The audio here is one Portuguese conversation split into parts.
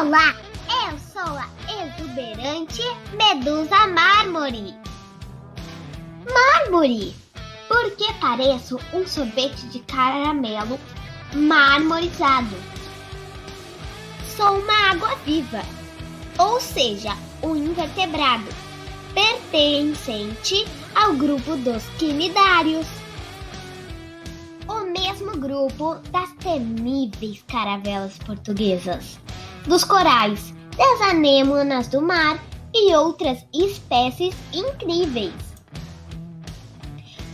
Olá, eu sou a exuberante Medusa Mármore. Mármore, porque pareço um sorvete de caramelo marmorizado. Sou uma água viva, ou seja, um invertebrado, pertencente ao grupo dos quinidários. O mesmo grupo das temíveis caravelas portuguesas dos corais, das anêmonas do mar e outras espécies incríveis.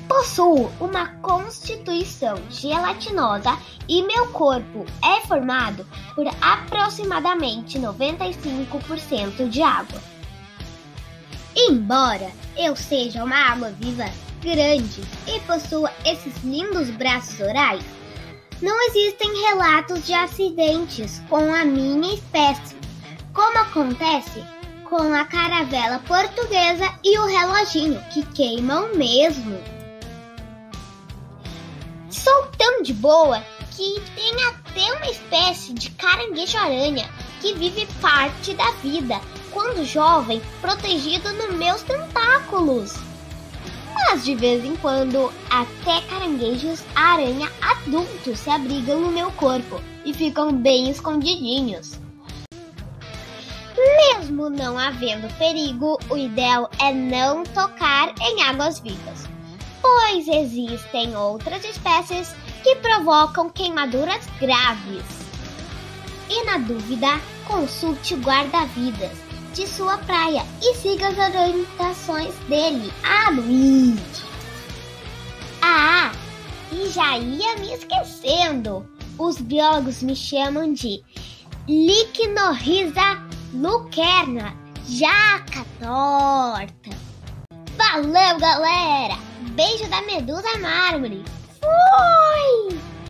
Possuo uma constituição gelatinosa e meu corpo é formado por aproximadamente 95% de água. Embora eu seja uma água viva grande e possua esses lindos braços orais, não existem relatos de acidentes com a minha espécie, como acontece com a caravela portuguesa e o reloginho, que queimam mesmo. Sou tão de boa que tem até uma espécie de caranguejo-aranha que vive parte da vida, quando jovem, protegido nos meus tentáculos mas de vez em quando até caranguejos aranha adultos se abrigam no meu corpo e ficam bem escondidinhos. Mesmo não havendo perigo, o ideal é não tocar em águas vivas, pois existem outras espécies que provocam queimaduras graves. E na dúvida, consulte guarda-vidas de sua praia e siga as orientações dele. Ah, Luigi! Ah, e já ia me esquecendo. Os biólogos me chamam de Licnorhiza lucerna, jaca torta. Valeu, galera! Beijo da Medusa Mármore. Fui!